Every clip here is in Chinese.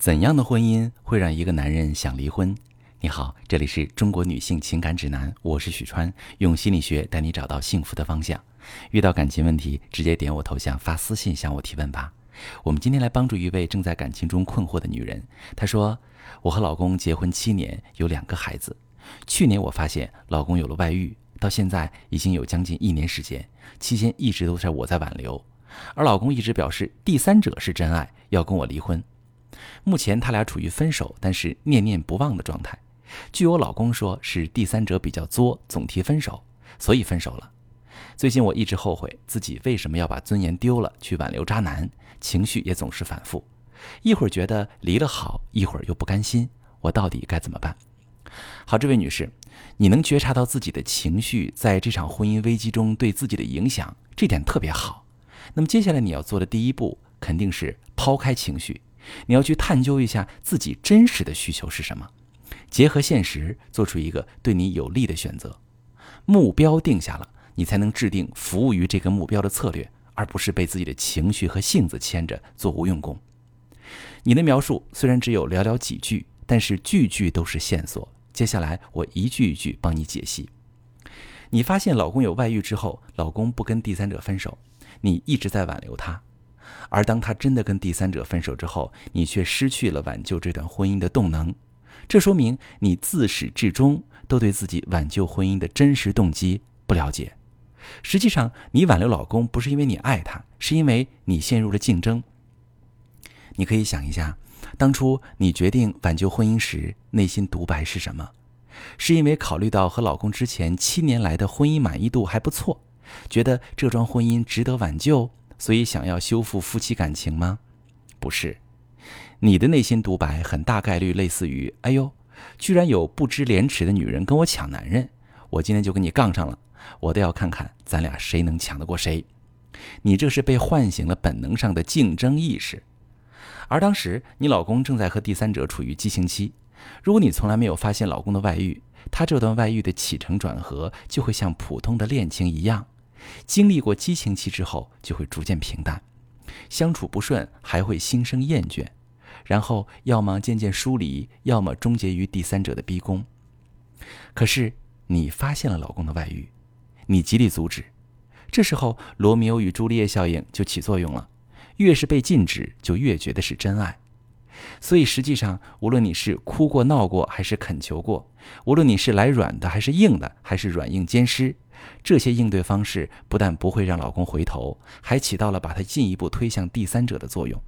怎样的婚姻会让一个男人想离婚？你好，这里是中国女性情感指南，我是许川，用心理学带你找到幸福的方向。遇到感情问题，直接点我头像发私信向我提问吧。我们今天来帮助一位正在感情中困惑的女人。她说：“我和老公结婚七年，有两个孩子。去年我发现老公有了外遇，到现在已经有将近一年时间，期间一直都是我在挽留，而老公一直表示第三者是真爱，要跟我离婚。”目前他俩处于分手，但是念念不忘的状态。据我老公说，是第三者比较作，总提分手，所以分手了。最近我一直后悔自己为什么要把尊严丢了去挽留渣男，情绪也总是反复，一会儿觉得离了好，一会儿又不甘心，我到底该怎么办？好，这位女士，你能觉察到自己的情绪在这场婚姻危机中对自己的影响，这点特别好。那么接下来你要做的第一步，肯定是抛开情绪。你要去探究一下自己真实的需求是什么，结合现实做出一个对你有利的选择。目标定下了，你才能制定服务于这个目标的策略，而不是被自己的情绪和性子牵着做无用功。你的描述虽然只有寥寥几句，但是句句都是线索。接下来我一句一句帮你解析。你发现老公有外遇之后，老公不跟第三者分手，你一直在挽留他。而当他真的跟第三者分手之后，你却失去了挽救这段婚姻的动能，这说明你自始至终都对自己挽救婚姻的真实动机不了解。实际上，你挽留老公不是因为你爱他，是因为你陷入了竞争。你可以想一下，当初你决定挽救婚姻时，内心独白是什么？是因为考虑到和老公之前七年来的婚姻满意度还不错，觉得这桩婚姻值得挽救？所以想要修复夫妻感情吗？不是，你的内心独白很大概率类似于：“哎呦，居然有不知廉耻的女人跟我抢男人，我今天就跟你杠上了，我倒要看看咱俩谁能抢得过谁。”你这是被唤醒了本能上的竞争意识，而当时你老公正在和第三者处于激情期。如果你从来没有发现老公的外遇，他这段外遇的起承转合就会像普通的恋情一样。经历过激情期之后，就会逐渐平淡，相处不顺还会心生厌倦，然后要么渐渐疏离，要么终结于第三者的逼宫。可是你发现了老公的外遇，你极力阻止，这时候罗密欧与朱丽叶效应就起作用了，越是被禁止，就越觉得是真爱。所以实际上，无论你是哭过、闹过，还是恳求过，无论你是来软的还是硬的，还是软硬兼施。这些应对方式不但不会让老公回头，还起到了把他进一步推向第三者的作用。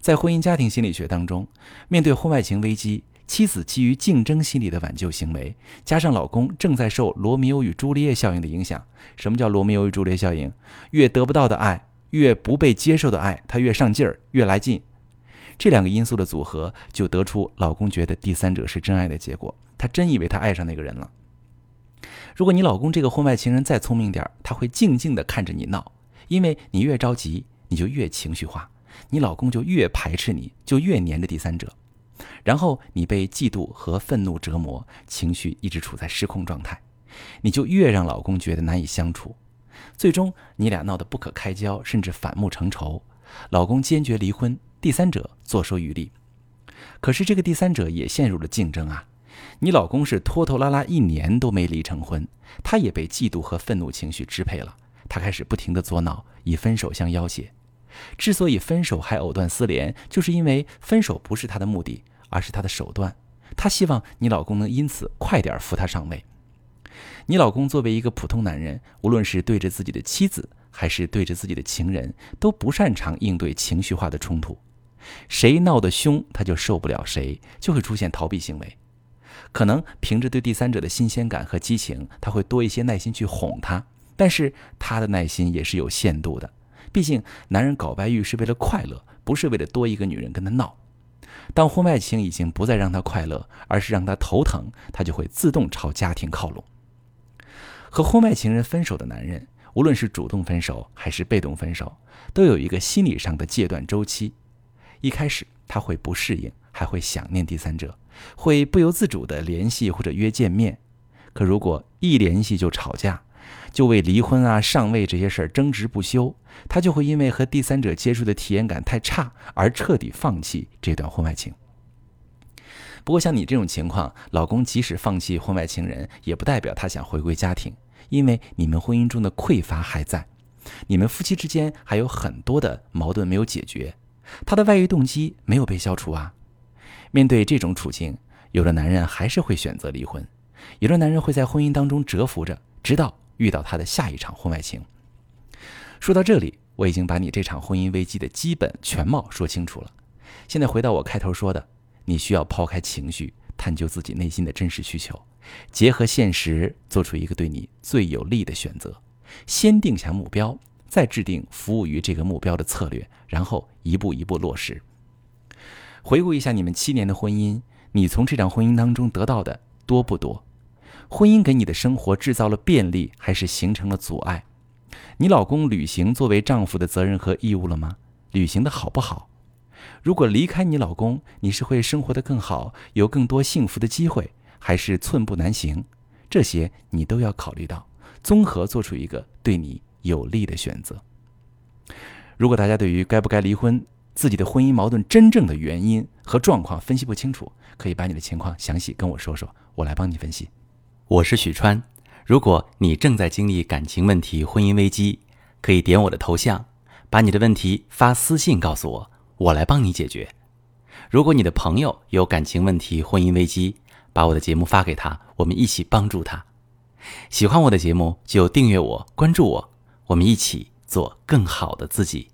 在婚姻家庭心理学当中，面对婚外情危机，妻子基于竞争心理的挽救行为，加上老公正在受罗密欧与朱丽叶效应的影响。什么叫罗密欧与朱丽叶效应？越得不到的爱，越不被接受的爱，他越上劲儿，越来劲。这两个因素的组合，就得出老公觉得第三者是真爱的结果。他真以为他爱上那个人了。如果你老公这个婚外情人再聪明点他会静静地看着你闹，因为你越着急，你就越情绪化，你老公就越排斥你，就越黏着第三者，然后你被嫉妒和愤怒折磨，情绪一直处在失控状态，你就越让老公觉得难以相处，最终你俩闹得不可开交，甚至反目成仇，老公坚决离婚，第三者坐收渔利，可是这个第三者也陷入了竞争啊。你老公是拖拖拉拉一年都没离成婚，他也被嫉妒和愤怒情绪支配了，他开始不停的作闹，以分手相要挟。之所以分手还藕断丝连，就是因为分手不是他的目的，而是他的手段。他希望你老公能因此快点扶他上位。你老公作为一个普通男人，无论是对着自己的妻子，还是对着自己的情人，都不擅长应对情绪化的冲突。谁闹得凶，他就受不了谁，就会出现逃避行为。可能凭着对第三者的新鲜感和激情，他会多一些耐心去哄她，但是他的耐心也是有限度的。毕竟，男人搞外遇是为了快乐，不是为了多一个女人跟他闹。当婚外情已经不再让他快乐，而是让他头疼，他就会自动朝家庭靠拢。和婚外情人分手的男人，无论是主动分手还是被动分手，都有一个心理上的戒断周期。一开始他会不适应。还会想念第三者，会不由自主的联系或者约见面。可如果一联系就吵架，就为离婚啊、上位这些事儿争执不休，他就会因为和第三者接触的体验感太差而彻底放弃这段婚外情。不过像你这种情况，老公即使放弃婚外情人，也不代表他想回归家庭，因为你们婚姻中的匮乏还在，你们夫妻之间还有很多的矛盾没有解决，他的外遇动机没有被消除啊。面对这种处境，有的男人还是会选择离婚，有的男人会在婚姻当中蛰伏着，直到遇到他的下一场婚外情。说到这里，我已经把你这场婚姻危机的基本全貌说清楚了。现在回到我开头说的。你需要抛开情绪，探究自己内心的真实需求，结合现实，做出一个对你最有利的选择。先定下目标，再制定服务于这个目标的策略，然后一步一步落实。回顾一下你们七年的婚姻，你从这场婚姻当中得到的多不多？婚姻给你的生活制造了便利，还是形成了阻碍？你老公履行作为丈夫的责任和义务了吗？履行的好不好？如果离开你老公，你是会生活的更好，有更多幸福的机会，还是寸步难行？这些你都要考虑到，综合做出一个对你有利的选择。如果大家对于该不该离婚、自己的婚姻矛盾真正的原因和状况分析不清楚，可以把你的情况详细跟我说说，我来帮你分析。我是许川，如果你正在经历感情问题、婚姻危机，可以点我的头像，把你的问题发私信告诉我。我来帮你解决。如果你的朋友有感情问题、婚姻危机，把我的节目发给他，我们一起帮助他。喜欢我的节目就订阅我、关注我，我们一起做更好的自己。